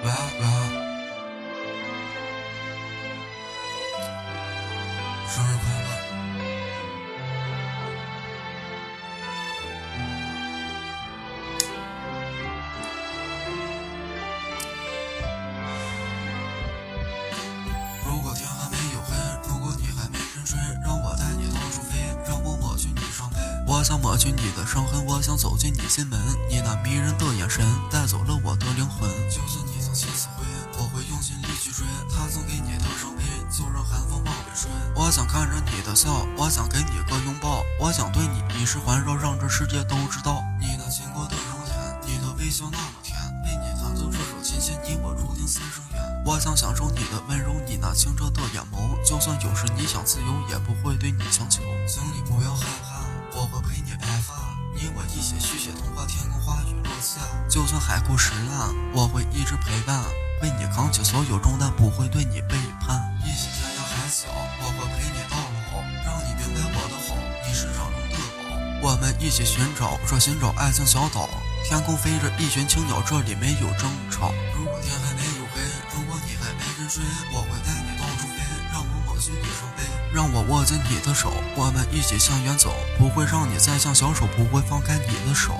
喂喂，生日快乐！如果天还没有黑，如果你还没沉睡，让我带你到处飞，让我抹去你伤悲。我想抹去你的伤痕，我想走进你心门，你那迷人的眼神带走了我的灵魂。就算曾心死灰，我会用尽力去追。他曾给你的伤悲，就让寒风暴雨吹。我想看着你的笑，我想给你个拥抱，我想对你以示环绕，让这世界都知道你那亲过的容颜，你的微笑那么甜。为你弹奏这首琴弦，你我注定三生缘。我想享受你的温柔，你那清澈的眼眸，就算有时你想自由，也不会对你强求。请你不要害怕，我会陪就算海枯石烂，我会一直陪伴，为你扛起所有重担，不会对你背叛。一起天涯海角，我会陪你到老，让你明白我的好，你是掌中的宝。我们一起寻找，说寻找爱情小岛。天空飞着一群青鸟，这里没有争吵。如果天还没有黑，如果你还没人睡，我会带你到处飞，让我抹去你伤悲，让我握紧你的手，我们一起向远走，不会让你再像小手，不会放开你的手。